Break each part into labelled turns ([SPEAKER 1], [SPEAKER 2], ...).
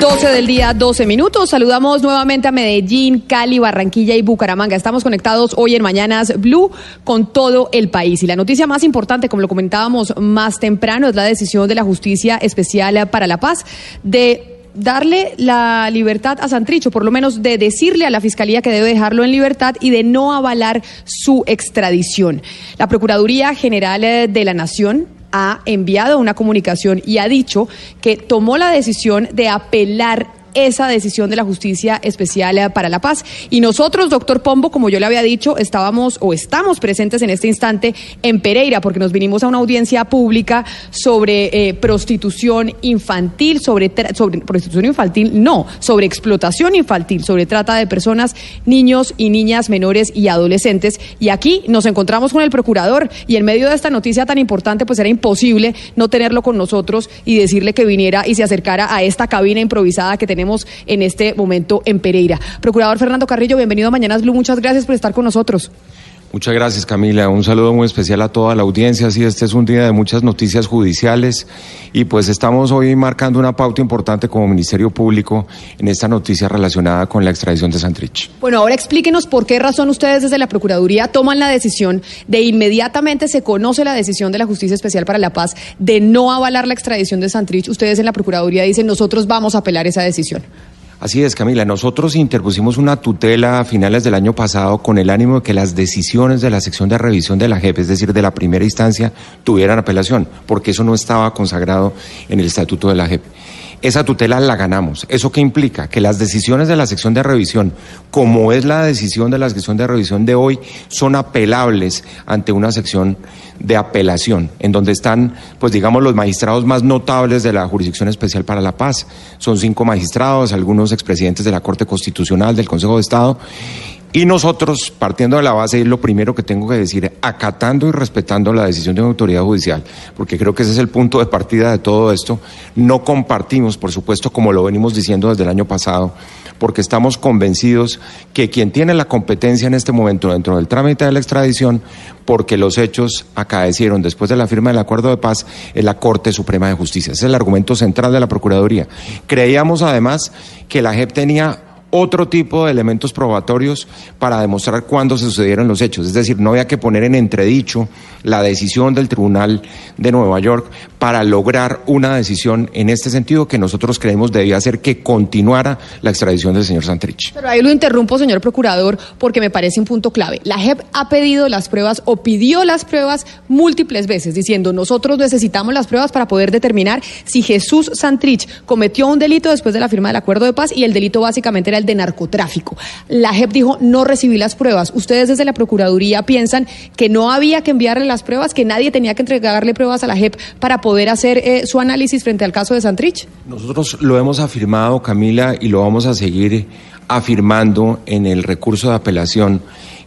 [SPEAKER 1] 12 del día, 12 minutos. Saludamos nuevamente a Medellín, Cali, Barranquilla y Bucaramanga. Estamos conectados hoy en Mañanas Blue con todo el país. Y la noticia más importante, como lo comentábamos más temprano, es la decisión de la Justicia Especial para la Paz de darle la libertad a Santricho, por lo menos de decirle a la Fiscalía que debe dejarlo en libertad y de no avalar su extradición. La Procuraduría General de la Nación ha enviado una comunicación y ha dicho que tomó la decisión de apelar esa decisión de la Justicia Especial eh, para la Paz. Y nosotros, doctor Pombo, como yo le había dicho, estábamos o estamos presentes en este instante en Pereira, porque nos vinimos a una audiencia pública sobre eh, prostitución infantil, sobre, sobre prostitución infantil, no, sobre explotación infantil, sobre trata de personas, niños y niñas menores y adolescentes. Y aquí nos encontramos con el procurador y en medio de esta noticia tan importante, pues era imposible no tenerlo con nosotros y decirle que viniera y se acercara a esta cabina improvisada que tenemos en este momento en Pereira. Procurador Fernando Carrillo, bienvenido a Mañanas Blue. Muchas gracias por estar con nosotros.
[SPEAKER 2] Muchas gracias, Camila. Un saludo muy especial a toda la audiencia. Sí, este es un día de muchas noticias judiciales y pues estamos hoy marcando una pauta importante como Ministerio Público en esta noticia relacionada con la extradición de Santrich.
[SPEAKER 1] Bueno, ahora explíquenos por qué razón ustedes desde la Procuraduría toman la decisión de inmediatamente se conoce la decisión de la Justicia Especial para la Paz de no avalar la extradición de Santrich. Ustedes en la Procuraduría dicen nosotros vamos a apelar esa decisión.
[SPEAKER 2] Así es, Camila. Nosotros interpusimos una tutela a finales del año pasado con el ánimo de que las decisiones de la sección de revisión de la JEP, es decir, de la primera instancia, tuvieran apelación, porque eso no estaba consagrado en el estatuto de la JEP. Esa tutela la ganamos. ¿Eso qué implica? Que las decisiones de la sección de revisión, como es la decisión de la sección de revisión de hoy, son apelables ante una sección de apelación, en donde están, pues digamos, los magistrados más notables de la Jurisdicción Especial para la Paz. Son cinco magistrados, algunos expresidentes de la Corte Constitucional, del Consejo de Estado, y nosotros, partiendo de la base, es lo primero que tengo que decir, acatando y respetando la decisión de una autoridad judicial, porque creo que ese es el punto de partida de todo esto, no compartimos, por supuesto, como lo venimos diciendo desde el año pasado, porque estamos convencidos que quien tiene la competencia en este momento dentro del trámite de la extradición, porque los hechos acaecieron después de la firma del acuerdo de paz, es la Corte Suprema de Justicia. Ese es el argumento central de la Procuraduría. Creíamos además que la JEP tenía otro tipo de elementos probatorios para demostrar cuándo se sucedieron los hechos. Es decir, no había que poner en entredicho la decisión del Tribunal de Nueva York para lograr una decisión en este sentido que nosotros creemos debía ser que continuara la extradición del señor Santrich.
[SPEAKER 1] Pero ahí lo interrumpo, señor procurador, porque me parece un punto clave. La JEP ha pedido las pruebas o pidió las pruebas múltiples veces, diciendo nosotros necesitamos las pruebas para poder determinar si Jesús Santrich cometió un delito después de la firma del acuerdo de paz y el delito básicamente era el de narcotráfico. La JEP dijo, no recibí las pruebas. ¿Ustedes desde la Procuraduría piensan que no había que enviarle las pruebas, que nadie tenía que entregarle pruebas a la JEP para poder hacer eh, su análisis frente al caso de Santrich?
[SPEAKER 2] Nosotros lo hemos afirmado, Camila, y lo vamos a seguir afirmando en el recurso de apelación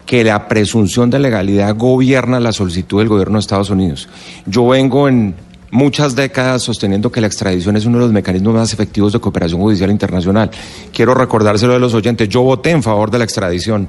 [SPEAKER 2] que la presunción de legalidad gobierna la solicitud del gobierno de Estados Unidos. Yo vengo en muchas décadas sosteniendo que la extradición es uno de los mecanismos más efectivos de cooperación judicial internacional. Quiero recordárselo a los oyentes, yo voté en favor de la extradición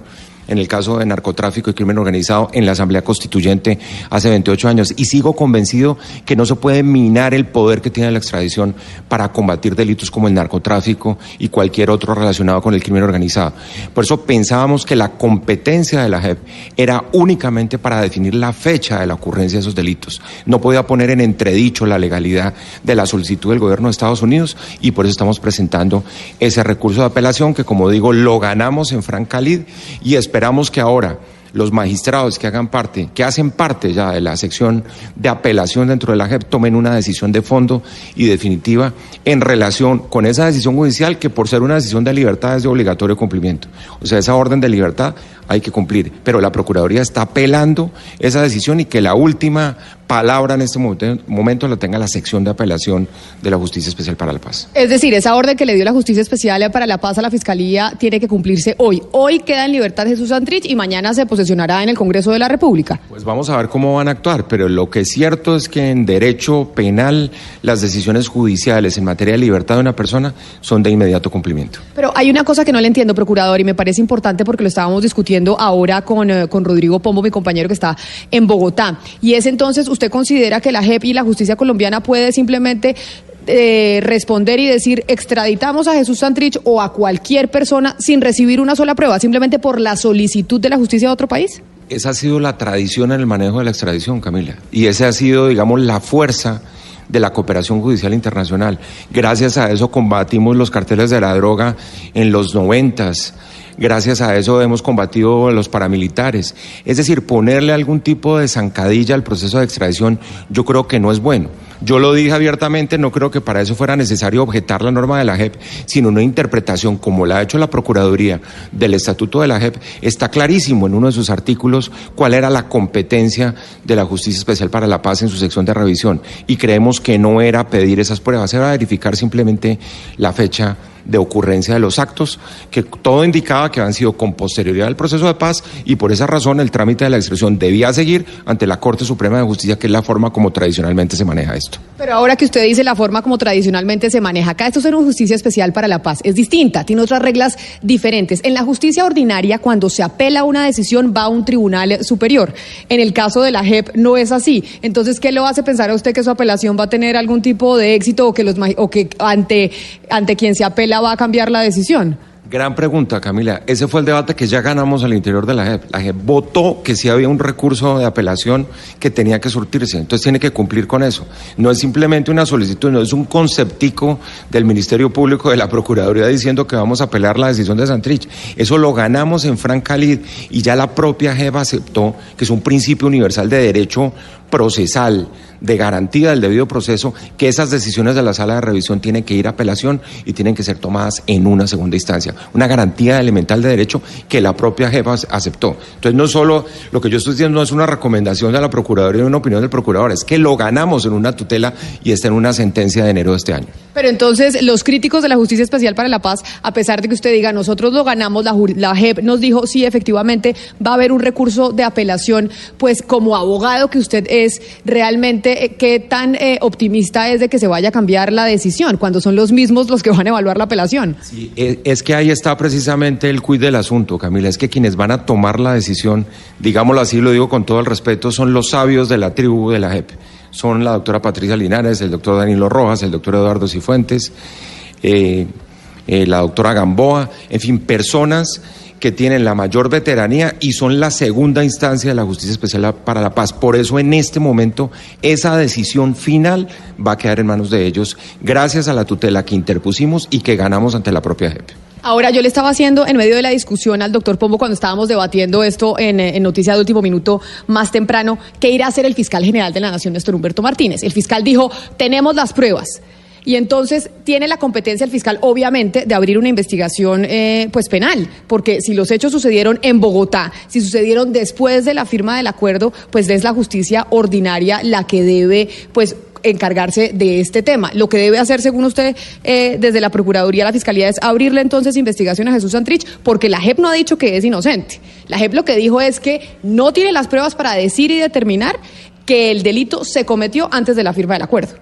[SPEAKER 2] en el caso de narcotráfico y crimen organizado en la Asamblea Constituyente hace 28 años. Y sigo convencido que no se puede minar el poder que tiene la extradición para combatir delitos como el narcotráfico y cualquier otro relacionado con el crimen organizado. Por eso pensábamos que la competencia de la JEP era únicamente para definir la fecha de la ocurrencia de esos delitos. No podía poner en entredicho la legalidad de la solicitud del gobierno de Estados Unidos y por eso estamos presentando ese recurso de apelación que, como digo, lo ganamos en Francalid y esperamos esperamos que ahora los magistrados que hagan parte, que hacen parte ya de la sección de apelación dentro de la JEP, tomen una decisión de fondo y definitiva en relación con esa decisión judicial que por ser una decisión de libertad es de obligatorio cumplimiento. O sea, esa orden de libertad hay que cumplir. Pero la Procuraduría está apelando esa decisión y que la última palabra en este momento la tenga la sección de apelación de la Justicia Especial para la Paz.
[SPEAKER 1] Es decir, esa orden que le dio la Justicia Especial para la Paz a la Fiscalía tiene que cumplirse hoy. Hoy queda en libertad Jesús Santrich y mañana se posesionará en el Congreso de la República.
[SPEAKER 2] Pues vamos a ver cómo van a actuar, pero lo que es cierto es que en derecho penal las decisiones judiciales en materia de libertad de una persona son de inmediato cumplimiento.
[SPEAKER 1] Pero hay una cosa que no le entiendo, procurador, y me parece importante porque lo estábamos discutiendo ahora con, eh, con Rodrigo Pombo, mi compañero que está en Bogotá, y es entonces usted ¿Usted considera que la JEP y la justicia colombiana puede simplemente eh, responder y decir extraditamos a Jesús Santrich o a cualquier persona sin recibir una sola prueba, simplemente por la solicitud de la justicia de otro país?
[SPEAKER 2] Esa ha sido la tradición en el manejo de la extradición, Camila. Y esa ha sido, digamos, la fuerza de la cooperación judicial internacional. Gracias a eso combatimos los carteles de la droga en los noventas Gracias a eso hemos combatido los paramilitares. Es decir, ponerle algún tipo de zancadilla al proceso de extradición yo creo que no es bueno. Yo lo dije abiertamente, no creo que para eso fuera necesario objetar la norma de la JEP, sino una interpretación como la ha hecho la Procuraduría del Estatuto de la JEP. Está clarísimo en uno de sus artículos cuál era la competencia de la Justicia Especial para la Paz en su sección de revisión. Y creemos que no era pedir esas pruebas, era verificar simplemente la fecha de ocurrencia de los actos, que todo indicaba que habían sido con posterioridad al proceso de paz y por esa razón el trámite de la extradición debía seguir ante la Corte Suprema de Justicia, que es la forma como tradicionalmente se maneja esto.
[SPEAKER 1] Pero ahora que usted dice la forma como tradicionalmente se maneja, acá esto es una justicia especial para la paz, es distinta, tiene otras reglas diferentes. En la justicia ordinaria, cuando se apela una decisión, va a un tribunal superior. En el caso de la JEP no es así. Entonces, ¿qué lo hace pensar a usted que su apelación va a tener algún tipo de éxito o que, los, o que ante, ante quien se apela va a cambiar la decisión?
[SPEAKER 2] Gran pregunta, Camila. Ese fue el debate que ya ganamos al interior de la JEP. La JEP votó que sí había un recurso de apelación que tenía que surtirse. Entonces tiene que cumplir con eso. No es simplemente una solicitud, no es un conceptico del Ministerio Público de la Procuraduría diciendo que vamos a apelar la decisión de Santrich. Eso lo ganamos en Francalid y ya la propia JEP aceptó que es un principio universal de derecho procesal, de garantía del debido proceso, que esas decisiones de la sala de revisión tienen que ir a apelación y tienen que ser tomadas en una segunda instancia. Una garantía elemental de derecho que la propia jefa aceptó. Entonces, no solo lo que yo estoy diciendo no es una recomendación de la Procuraduría y una opinión del Procurador, es que lo ganamos en una tutela y está en una sentencia de enero de este año.
[SPEAKER 1] Pero entonces, los críticos de la Justicia Especial para la Paz, a pesar de que usted diga, nosotros lo ganamos, la, la JEP nos dijo, sí, efectivamente, va a haber un recurso de apelación, pues como abogado que usted es realmente eh, qué tan eh, optimista es de que se vaya a cambiar la decisión, cuando son los mismos los que van a evaluar la apelación.
[SPEAKER 2] Sí, eh, es que ahí está precisamente el cuid del asunto, Camila, es que quienes van a tomar la decisión, digámoslo así, lo digo con todo el respeto, son los sabios de la tribu de la JEP. Son la doctora Patricia Linares, el doctor Danilo Rojas, el doctor Eduardo Cifuentes, la doctora Gamboa, en fin, personas que tienen la mayor veteranía y son la segunda instancia de la Justicia Especial para la Paz. Por eso en este momento esa decisión final va a quedar en manos de ellos gracias a la tutela que interpusimos y que ganamos ante la propia JEP.
[SPEAKER 1] Ahora, yo le estaba haciendo en medio de la discusión al doctor Pombo cuando estábamos debatiendo esto en, en Noticias de Último Minuto más temprano, ¿qué irá a hacer el fiscal general de la Nación, Néstor Humberto Martínez? El fiscal dijo, tenemos las pruebas y entonces tiene la competencia el fiscal, obviamente, de abrir una investigación eh, pues penal, porque si los hechos sucedieron en Bogotá, si sucedieron después de la firma del acuerdo, pues es la justicia ordinaria la que debe pues encargarse de este tema. Lo que debe hacer, según usted, eh, desde la Procuraduría, la Fiscalía, es abrirle entonces investigación a Jesús Santrich, porque la JEP no ha dicho que es inocente. La JEP lo que dijo es que no tiene las pruebas para decir y determinar que el delito se cometió antes de la firma del acuerdo.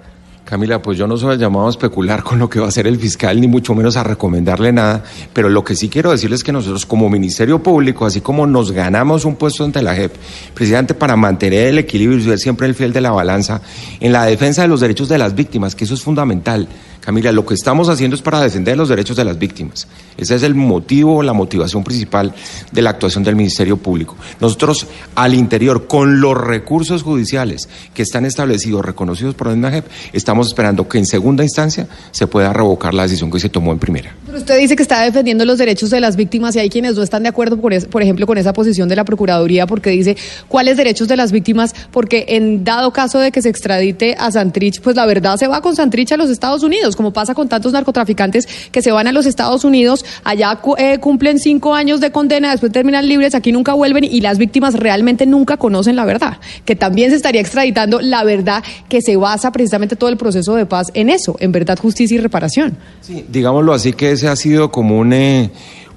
[SPEAKER 2] Camila, pues yo no soy llamado a especular con lo que va a hacer el fiscal, ni mucho menos a recomendarle nada, pero lo que sí quiero decirles es que nosotros como Ministerio Público, así como nos ganamos un puesto ante la JEP, precisamente para mantener el equilibrio y ser siempre el fiel de la balanza, en la defensa de los derechos de las víctimas, que eso es fundamental. Camila, lo que estamos haciendo es para defender los derechos de las víctimas. Ese es el motivo, la motivación principal de la actuación del Ministerio Público. Nosotros al interior, con los recursos judiciales que están establecidos, reconocidos por la JEP, estamos esperando que en segunda instancia se pueda revocar la decisión que se tomó en primera.
[SPEAKER 1] usted dice que está defendiendo los derechos de las víctimas y hay quienes no están de acuerdo, por, por ejemplo, con esa posición de la Procuraduría porque dice cuáles derechos de las víctimas, porque en dado caso de que se extradite a Santrich, pues la verdad se va con Santrich a los Estados Unidos, como pasa con tantos narcotraficantes que se van a los Estados Unidos, allá eh, cumplen cinco años de condena, después terminan libres, aquí nunca vuelven y las víctimas realmente nunca conocen la verdad, que también se estaría extraditando la verdad que se basa precisamente todo el proceso de paz en eso, en verdad, justicia y reparación.
[SPEAKER 2] Sí, digámoslo así que ese ha sido como un, eh,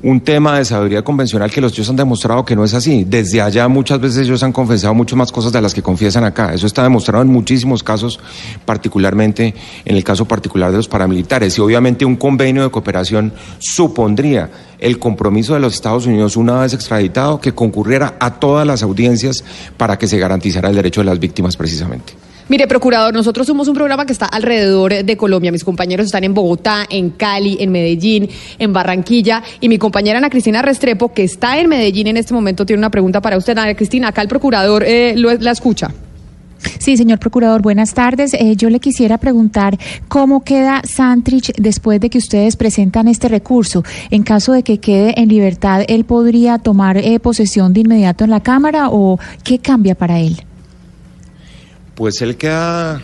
[SPEAKER 2] un tema de sabiduría convencional que los ellos han demostrado que no es así. Desde allá muchas veces ellos han confesado muchas más cosas de las que confiesan acá. Eso está demostrado en muchísimos casos, particularmente en el caso particular de los paramilitares. Y obviamente un convenio de cooperación supondría el compromiso de los Estados Unidos, una vez extraditado, que concurriera a todas las audiencias para que se garantizara el derecho de las víctimas precisamente.
[SPEAKER 1] Mire, procurador, nosotros somos un programa que está alrededor de Colombia. Mis compañeros están en Bogotá, en Cali, en Medellín, en Barranquilla. Y mi compañera Ana Cristina Restrepo, que está en Medellín en este momento, tiene una pregunta para usted. Ana Cristina, acá el procurador eh, la escucha.
[SPEAKER 3] Sí, señor procurador, buenas tardes. Eh, yo le quisiera preguntar cómo queda Santrich después de que ustedes presentan este recurso. En caso de que quede en libertad, ¿él podría tomar eh, posesión de inmediato en la Cámara o qué cambia para él?
[SPEAKER 2] Pues él queda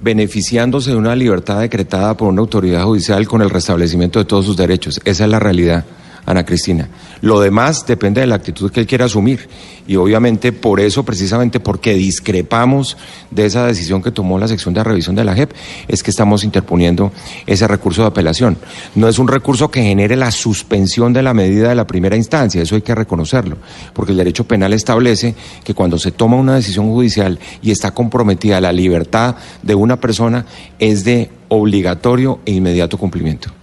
[SPEAKER 2] beneficiándose de una libertad decretada por una autoridad judicial con el restablecimiento de todos sus derechos. Esa es la realidad. Ana Cristina. Lo demás depende de la actitud que él quiera asumir. Y obviamente por eso, precisamente porque discrepamos de esa decisión que tomó la sección de revisión de la JEP, es que estamos interponiendo ese recurso de apelación. No es un recurso que genere la suspensión de la medida de la primera instancia, eso hay que reconocerlo, porque el derecho penal establece que cuando se toma una decisión judicial y está comprometida la libertad de una persona, es de obligatorio e inmediato cumplimiento.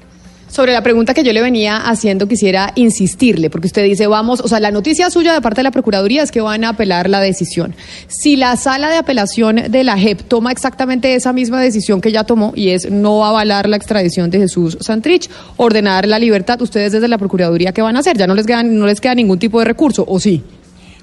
[SPEAKER 1] Sobre la pregunta que yo le venía haciendo, quisiera insistirle, porque usted dice, vamos, o sea, la noticia suya de parte de la Procuraduría es que van a apelar la decisión. Si la sala de apelación de la JEP toma exactamente esa misma decisión que ya tomó, y es no avalar la extradición de Jesús Santrich, ordenar la libertad, ustedes desde la Procuraduría, ¿qué van a hacer? Ya no les, queda, no les queda ningún tipo de recurso, ¿o sí?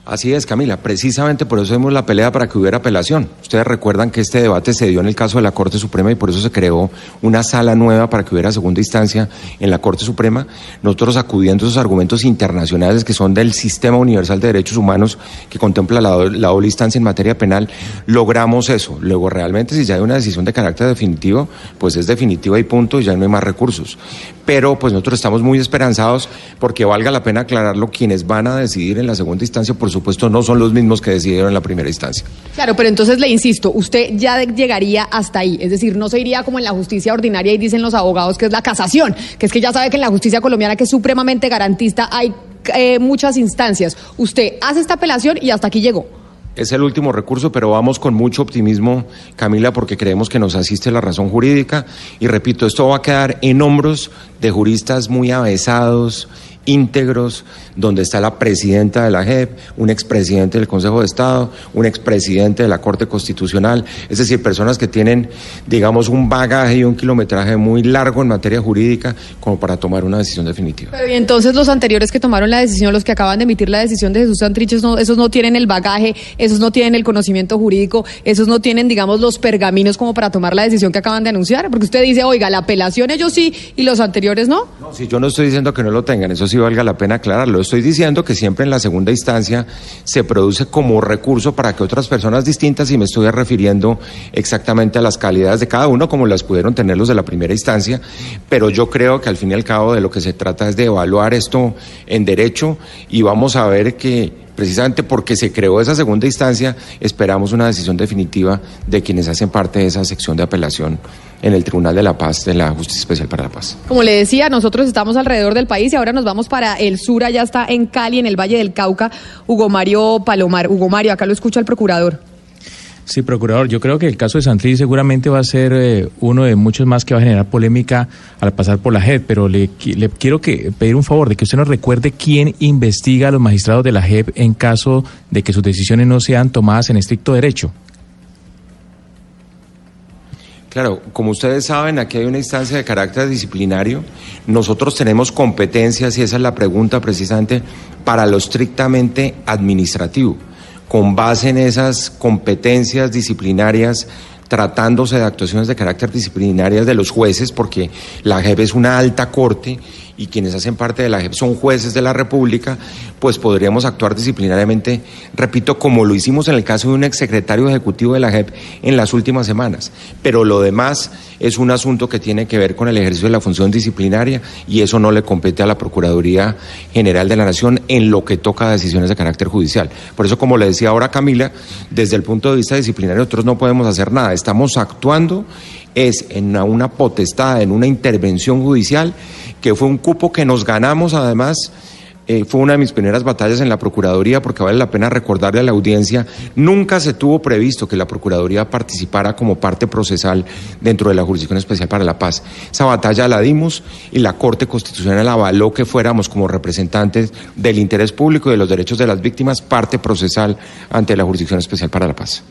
[SPEAKER 2] Así es, Camila. Precisamente por eso hemos la pelea para que hubiera apelación. Ustedes recuerdan que este debate se dio en el caso de la Corte Suprema y por eso se creó una sala nueva para que hubiera segunda instancia en la Corte Suprema. Nosotros acudiendo a esos argumentos internacionales que son del Sistema Universal de Derechos Humanos que contempla la, doble instancia en materia penal, logramos eso. Luego, realmente, si ya hay una decisión de carácter definitivo, pues es definitiva y punto, y ya no hay más recursos. Pero, pues nosotros estamos muy esperanzados porque valga la pena aclararlo, quienes van a decidir en la segunda instancia, por supuesto, no son los mismos que decidieron en la primera instancia.
[SPEAKER 1] Claro, pero entonces le insisto, usted ya llegaría hasta ahí, es decir, no se iría como en la justicia ordinaria y dicen los abogados que es la casación, que es que ya sabe que en la justicia colombiana, que es supremamente garantista, hay eh, muchas instancias. Usted hace esta apelación y hasta aquí llegó.
[SPEAKER 2] Es el último recurso, pero vamos con mucho optimismo, Camila, porque creemos que nos asiste la razón jurídica. Y repito, esto va a quedar en hombros de juristas muy avesados íntegros, donde está la presidenta de la JEP, un expresidente del Consejo de Estado, un expresidente de la Corte Constitucional, es decir, personas que tienen, digamos, un bagaje y un kilometraje muy largo en materia jurídica como para tomar una decisión definitiva.
[SPEAKER 1] Pero y entonces los anteriores que tomaron la decisión, los que acaban de emitir la decisión de Jesús Santrich, esos no tienen el bagaje, esos no tienen el conocimiento jurídico, esos no tienen, digamos, los pergaminos como para tomar la decisión que acaban de anunciar, porque usted dice, oiga, la apelación ellos sí y los anteriores no.
[SPEAKER 2] No, si yo no estoy diciendo que no lo tengan, eso sí valga la pena aclararlo. Estoy diciendo que siempre en la segunda instancia se produce como recurso para que otras personas distintas, y me estoy refiriendo exactamente a las calidades de cada uno, como las pudieron tener los de la primera instancia, pero yo creo que al fin y al cabo de lo que se trata es de evaluar esto en derecho y vamos a ver que precisamente porque se creó esa segunda instancia, esperamos una decisión definitiva de quienes hacen parte de esa sección de apelación en el Tribunal de la Paz, de la Justicia Especial para la Paz.
[SPEAKER 1] Como le decía, nosotros estamos alrededor del país y ahora nos vamos para el sur, allá está en Cali, en el Valle del Cauca, Hugo Mario Palomar. Hugo Mario, acá lo escucha el procurador.
[SPEAKER 4] Sí, procurador, yo creo que el caso de Santrich seguramente va a ser eh, uno de muchos más que va a generar polémica al pasar por la JEP, pero le, quiero que pedir un favor de que usted nos recuerde quién investiga a los magistrados de la JEP en caso de que sus decisiones no sean tomadas en estricto derecho.
[SPEAKER 2] Claro, como ustedes saben, aquí hay una instancia de carácter disciplinario. Nosotros tenemos competencias, y esa es la pregunta precisamente, para lo estrictamente administrativo con base en esas competencias disciplinarias tratándose de actuaciones de carácter disciplinario de los jueces, porque la JEP es una alta corte y quienes hacen parte de la son jueces de la República, pues podríamos actuar disciplinariamente, repito, como lo hicimos en el caso de un exsecretario ejecutivo de la JEP en las últimas semanas. Pero lo demás es un asunto que tiene que ver con el ejercicio de la función disciplinaria y eso no le compete a la Procuraduría General de la Nación en lo que toca a decisiones de carácter judicial. Por eso, como le decía ahora Camila, desde el punto de vista disciplinario nosotros no podemos hacer nada, estamos actuando es en una potestad, en una intervención judicial, que fue un cupo que nos ganamos además. Eh, fue una de mis primeras batallas en la Procuraduría, porque vale la pena recordarle a la audiencia, nunca se tuvo previsto que la Procuraduría participara como parte procesal dentro de la Jurisdicción Especial para la Paz. Esa batalla la dimos y la Corte Constitucional avaló que fuéramos como representantes del interés público y de los derechos de las víctimas parte procesal ante la Jurisdicción Especial para la Paz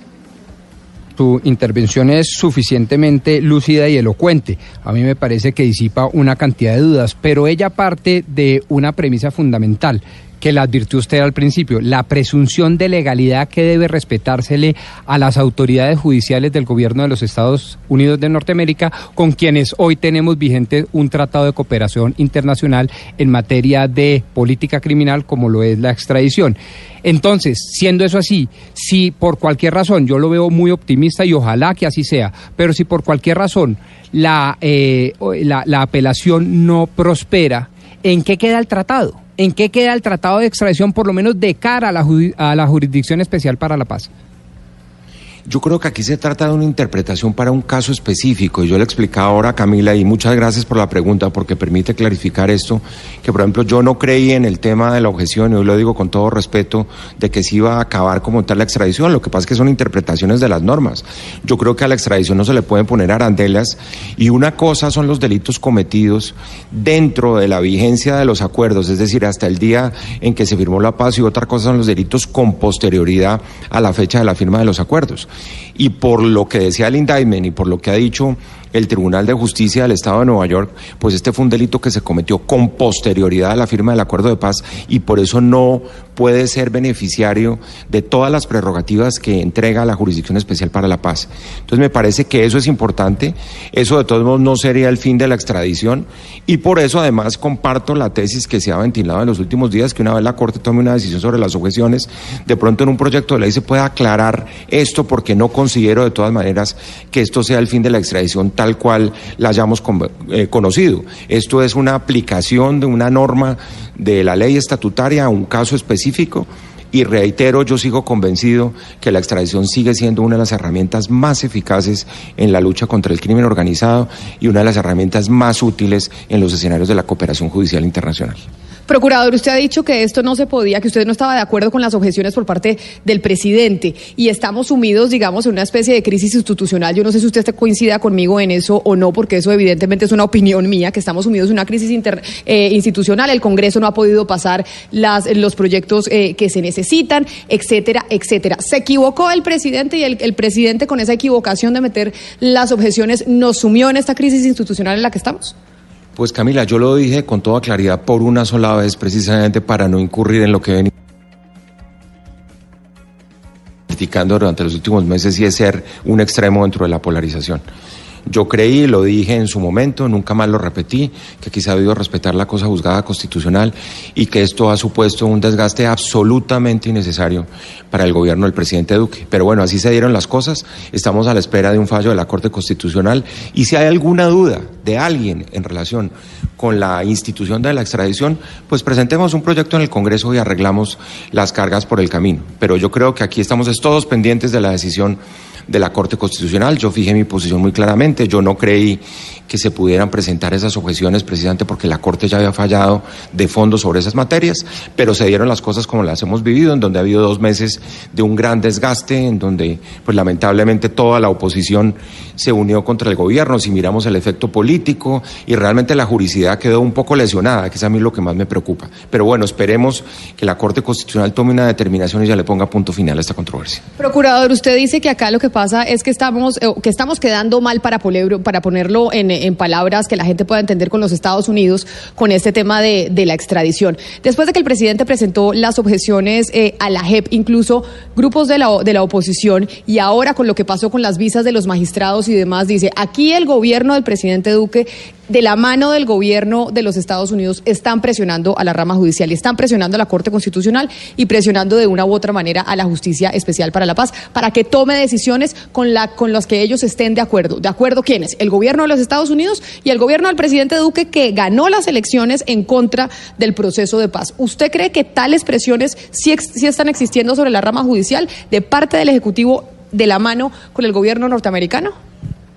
[SPEAKER 5] tu intervención es suficientemente lúcida y elocuente. A mí me parece que disipa una cantidad de dudas, pero ella parte de una premisa fundamental que la advirtió usted al principio, la presunción de legalidad que debe respetársele a las autoridades judiciales del gobierno de los Estados Unidos de Norteamérica, con quienes hoy tenemos vigente un tratado de cooperación internacional en materia de política criminal como lo es la extradición. Entonces, siendo eso así, si por cualquier razón, yo lo veo muy optimista y ojalá que así sea, pero si por cualquier razón la, eh, la, la apelación no prospera, ¿en qué queda el tratado? ¿En qué queda el tratado de extradición, por lo menos de cara a la, a la Jurisdicción Especial para la Paz?
[SPEAKER 2] Yo creo que aquí se trata de una interpretación para un caso específico. Y yo le explicaba ahora a Camila, y muchas gracias por la pregunta, porque permite clarificar esto, que por ejemplo yo no creí en el tema de la objeción, y hoy lo digo con todo respeto, de que se iba a acabar como tal la extradición. Lo que pasa es que son interpretaciones de las normas. Yo creo que a la extradición no se le pueden poner arandelas, y una cosa son los delitos cometidos dentro de la vigencia de los acuerdos, es decir, hasta el día en que se firmó la paz, y otra cosa son los delitos con posterioridad a la fecha de la firma de los acuerdos. Y por lo que decía el indictment y por lo que ha dicho el Tribunal de Justicia del Estado de Nueva York, pues este fue un delito que se cometió con posterioridad a la firma del acuerdo de paz y por eso no puede ser beneficiario de todas las prerrogativas que entrega la Jurisdicción Especial para la Paz. Entonces me parece que eso es importante, eso de todos modos no sería el fin de la extradición y por eso además comparto la tesis que se ha ventilado en los últimos días, que una vez la Corte tome una decisión sobre las objeciones, de pronto en un proyecto de ley se pueda aclarar esto porque no considero de todas maneras que esto sea el fin de la extradición tal cual la hayamos eh, conocido. Esto es una aplicación de una norma de la ley estatutaria a un caso específico y reitero, yo sigo convencido que la extradición sigue siendo una de las herramientas más eficaces en la lucha contra el crimen organizado y una de las herramientas más útiles en los escenarios de la cooperación judicial internacional.
[SPEAKER 1] Procurador, usted ha dicho que esto no se podía, que usted no estaba de acuerdo con las objeciones por parte del presidente y estamos sumidos, digamos, en una especie de crisis institucional. Yo no sé si usted coincida conmigo en eso o no, porque eso evidentemente es una opinión mía, que estamos sumidos en una crisis eh, institucional. El Congreso no ha podido pasar las, los proyectos eh, que se necesitan, etcétera, etcétera. ¿Se equivocó el presidente y el, el presidente con esa equivocación de meter las objeciones nos sumió en esta crisis institucional en la que estamos?
[SPEAKER 2] Pues Camila, yo lo dije con toda claridad por una sola vez, precisamente para no incurrir en lo que venía criticando durante los últimos meses y es ser un extremo dentro de la polarización. Yo creí, lo dije en su momento, nunca más lo repetí, que quizá ha debido respetar la cosa juzgada constitucional y que esto ha supuesto un desgaste absolutamente innecesario para el gobierno del presidente Duque. Pero bueno, así se dieron las cosas, estamos a la espera de un fallo de la Corte Constitucional y si hay alguna duda de alguien en relación con la institución de la extradición, pues presentemos un proyecto en el Congreso y arreglamos las cargas por el camino. Pero yo creo que aquí estamos todos pendientes de la decisión de la Corte Constitucional. Yo fijé mi posición muy claramente. Yo no creí que se pudieran presentar esas objeciones precisamente porque la Corte ya había fallado de fondo sobre esas materias, pero se dieron las cosas como las hemos vivido, en donde ha habido dos meses de un gran desgaste, en donde pues lamentablemente toda la oposición se unió contra el gobierno, si miramos el efecto político y realmente la juridicidad quedó un poco lesionada, que es a mí lo que más me preocupa. Pero bueno, esperemos que la Corte Constitucional tome una determinación y ya le ponga punto final a esta controversia.
[SPEAKER 1] Procurador, usted dice que acá lo que pasa es que estamos, eh, que estamos quedando mal para ponerlo en en palabras que la gente pueda entender con los Estados Unidos con este tema de, de la extradición. Después de que el presidente presentó las objeciones eh, a la JEP, incluso grupos de la, de la oposición, y ahora con lo que pasó con las visas de los magistrados y demás, dice, aquí el gobierno del presidente Duque de la mano del gobierno de los Estados Unidos están presionando a la rama judicial y están presionando a la Corte Constitucional y presionando de una u otra manera a la Justicia Especial para la Paz para que tome decisiones con, la, con las que ellos estén de acuerdo. ¿De acuerdo quiénes? El gobierno de los Estados Unidos y el gobierno del presidente Duque que ganó las elecciones en contra del proceso de paz. ¿Usted cree que tales presiones sí, sí están existiendo sobre la rama judicial de parte del Ejecutivo de la mano con el gobierno norteamericano?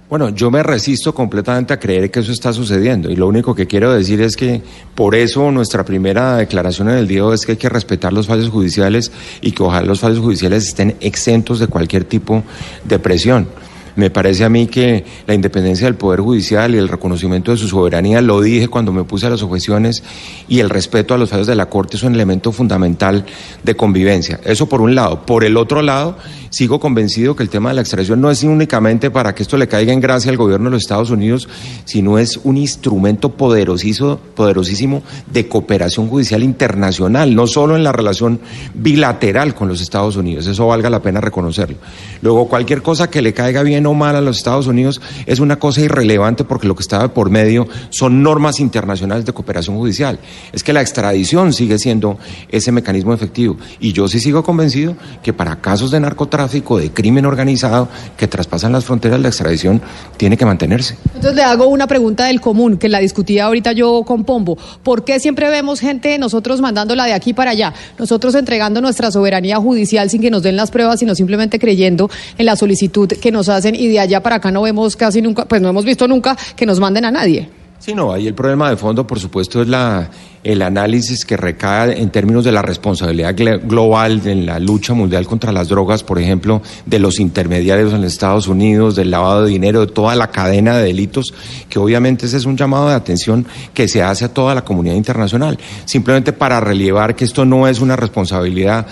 [SPEAKER 2] Bueno, yo me resisto completamente a creer que eso está sucediendo y lo único que quiero decir es que por eso nuestra primera declaración en el día es que hay que respetar los fallos judiciales y que ojalá los fallos judiciales estén exentos de cualquier tipo de presión. Me parece a mí que la independencia del Poder Judicial y el reconocimiento de su soberanía, lo dije cuando me puse a las objeciones, y el respeto a los fallos de la Corte es un elemento fundamental de convivencia. Eso por un lado. Por el otro lado, sigo convencido que el tema de la extradición no es únicamente para que esto le caiga en gracia al gobierno de los Estados Unidos, sino es un instrumento poderosísimo, poderosísimo de cooperación judicial internacional, no solo en la relación bilateral con los Estados Unidos. Eso valga la pena reconocerlo. Luego, cualquier cosa que le caiga bien mal a los Estados Unidos es una cosa irrelevante porque lo que estaba por medio son normas internacionales de cooperación judicial. Es que la extradición sigue siendo ese mecanismo efectivo. Y yo sí sigo convencido que para casos de narcotráfico, de crimen organizado, que traspasan las fronteras, la extradición tiene que mantenerse.
[SPEAKER 1] Entonces le hago una pregunta del común, que la discutía ahorita yo con Pombo. ¿Por qué siempre vemos gente, nosotros mandándola de aquí para allá, nosotros entregando nuestra soberanía judicial sin que nos den las pruebas, sino simplemente creyendo en la solicitud que nos hacen y de allá para acá no vemos casi nunca, pues no hemos visto nunca que nos manden a nadie.
[SPEAKER 2] Sí, no, ahí el problema de fondo, por supuesto, es la, el análisis que recae en términos de la responsabilidad global en la lucha mundial contra las drogas, por ejemplo, de los intermediarios en Estados Unidos, del lavado de dinero, de toda la cadena de delitos, que obviamente ese es un llamado de atención que se hace a toda la comunidad internacional, simplemente para relevar que esto no es una responsabilidad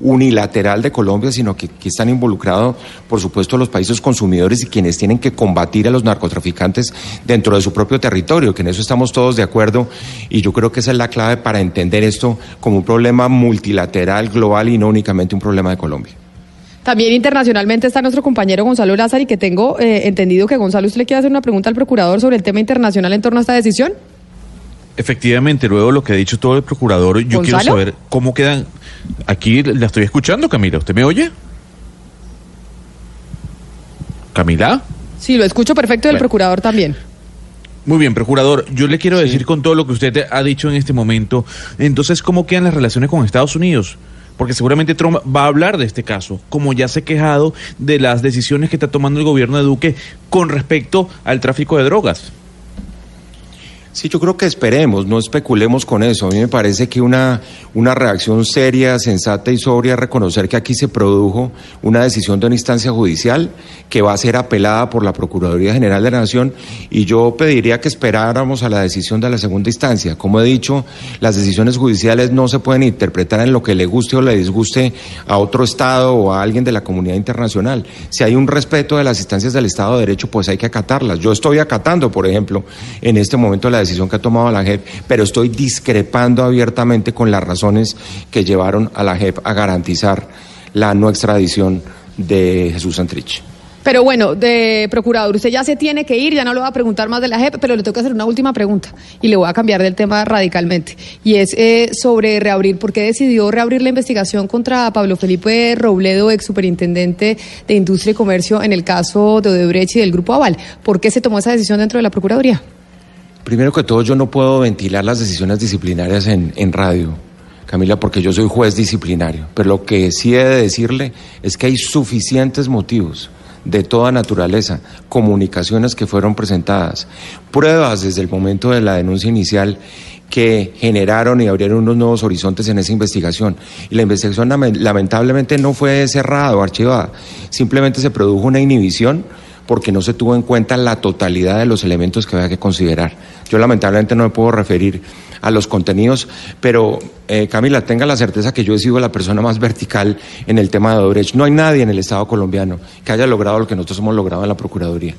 [SPEAKER 2] unilateral de Colombia, sino que, que, están involucrados, por supuesto, los países consumidores y quienes tienen que combatir a los narcotraficantes dentro de su propio territorio, que en eso estamos todos de acuerdo y yo creo que esa es la clave para entender esto como un problema multilateral, global y no únicamente un problema de Colombia.
[SPEAKER 1] También internacionalmente está nuestro compañero Gonzalo Lázaro y que tengo eh, entendido que Gonzalo, ¿usted le quiere hacer una pregunta al procurador sobre el tema internacional en torno a esta decisión?
[SPEAKER 6] Efectivamente, luego lo que ha dicho todo el procurador, yo quiero saber cómo quedan. Aquí la estoy escuchando, Camila. ¿Usted me oye? ¿Camila?
[SPEAKER 1] Sí, lo escucho perfecto del procurador también.
[SPEAKER 6] Muy bien, procurador. Yo le quiero decir con todo lo que usted ha dicho en este momento, entonces, ¿cómo quedan las relaciones con Estados Unidos? Porque seguramente Trump va a hablar de este caso, como ya se ha quejado de las decisiones que está tomando el gobierno de Duque con respecto al tráfico de drogas.
[SPEAKER 2] Sí, yo creo que esperemos, no especulemos con eso. A mí me parece que una, una reacción seria, sensata y sobria reconocer que aquí se produjo una decisión de una instancia judicial que va a ser apelada por la Procuraduría General de la Nación y yo pediría que esperáramos a la decisión de la segunda instancia. Como he dicho, las decisiones judiciales no se pueden interpretar en lo que le guste o le disguste a otro Estado o a alguien de la comunidad internacional. Si hay un respeto de las instancias del Estado de Derecho, pues hay que acatarlas. Yo estoy acatando, por ejemplo, en este momento la decisión que ha tomado la JEP, pero estoy discrepando abiertamente con las razones que llevaron a la JEP a garantizar la no extradición de Jesús Santrich.
[SPEAKER 1] Pero bueno, de procurador, usted ya se tiene que ir, ya no le voy a preguntar más de la JEP, pero le tengo que hacer una última pregunta y le voy a cambiar del tema radicalmente. Y es eh, sobre reabrir, ¿por qué decidió reabrir la investigación contra Pablo Felipe Robledo, ex superintendente de Industria y Comercio, en el caso de Odebrecht y del Grupo Aval? ¿Por qué se tomó esa decisión dentro de la Procuraduría?
[SPEAKER 2] Primero que todo, yo no puedo ventilar las decisiones disciplinarias en, en radio, Camila, porque yo soy juez disciplinario. Pero lo que sí he de decirle es que hay suficientes motivos de toda naturaleza, comunicaciones que fueron presentadas, pruebas desde el momento de la denuncia inicial que generaron y abrieron unos nuevos horizontes en esa investigación. Y la investigación lamentablemente no fue cerrada o archivada, simplemente se produjo una inhibición porque no se tuvo en cuenta la totalidad de los elementos que había que considerar. Yo lamentablemente no me puedo referir a los contenidos, pero eh, Camila, tenga la certeza que yo he sido la persona más vertical en el tema de Odebrecht. No hay nadie en el Estado colombiano que haya logrado lo que nosotros hemos logrado en la Procuraduría.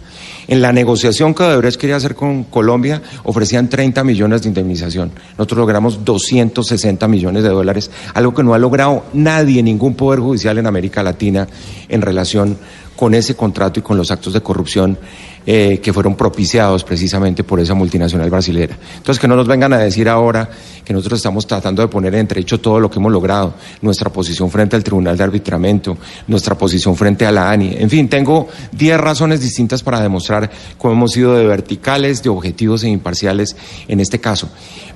[SPEAKER 2] En la negociación que Odebrecht quería hacer con Colombia, ofrecían 30 millones de indemnización. Nosotros logramos 260 millones de dólares, algo que no ha logrado nadie, ningún poder judicial en América Latina en relación con ese contrato y con los actos de corrupción eh, que fueron propiciados precisamente por esa multinacional brasilera. Entonces, que no nos vengan a decir ahora que nosotros estamos tratando de poner en entredicho todo lo que hemos logrado, nuestra posición frente al Tribunal de Arbitramiento, nuestra posición frente a la ANI. En fin, tengo 10 razones distintas para demostrar cómo hemos sido de verticales, de objetivos e imparciales en este caso.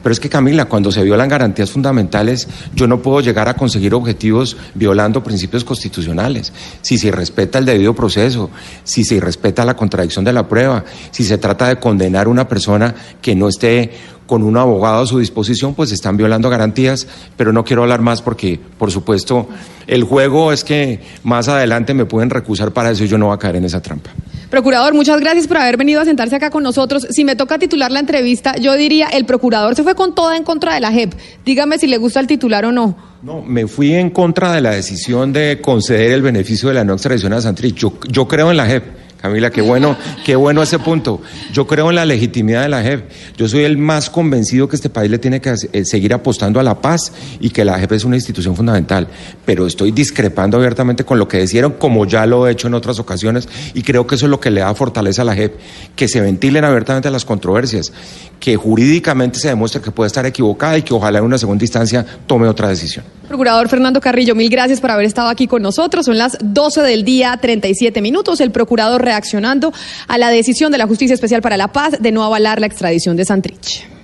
[SPEAKER 2] Pero es que, Camila, cuando se violan garantías fundamentales, yo no puedo llegar a conseguir objetivos violando principios constitucionales. Si se respeta el debido proceso, si se respeta la contradicción de la prueba, si se trata de condenar a una persona que no esté con un abogado a su disposición, pues están violando garantías, pero no quiero hablar más porque, por supuesto, el juego es que más adelante me pueden recusar para eso y yo no voy a caer en esa trampa.
[SPEAKER 1] Procurador, muchas gracias por haber venido a sentarse acá con nosotros. Si me toca titular la entrevista, yo diría, el procurador se fue con toda en contra de la JEP. Dígame si le gusta el titular o no.
[SPEAKER 2] No, me fui en contra de la decisión de conceder el beneficio de la no extradición a Santrich. Yo, yo creo en la JEP. Camila, qué bueno, qué bueno ese punto. Yo creo en la legitimidad de la JEP. Yo soy el más convencido que este país le tiene que eh, seguir apostando a la paz y que la JEP es una institución fundamental. Pero estoy discrepando abiertamente con lo que decían, como ya lo he hecho en otras ocasiones, y creo que eso es lo que le da fortaleza a la JEP, que se ventilen abiertamente las controversias, que jurídicamente se demuestre que puede estar equivocada y que ojalá en una segunda instancia tome otra decisión.
[SPEAKER 1] Procurador Fernando Carrillo, mil gracias por haber estado aquí con nosotros. Son las 12 del día, 37 minutos. El procurador reaccionando a la decisión de la Justicia Especial para la Paz de no avalar la extradición de Santrich.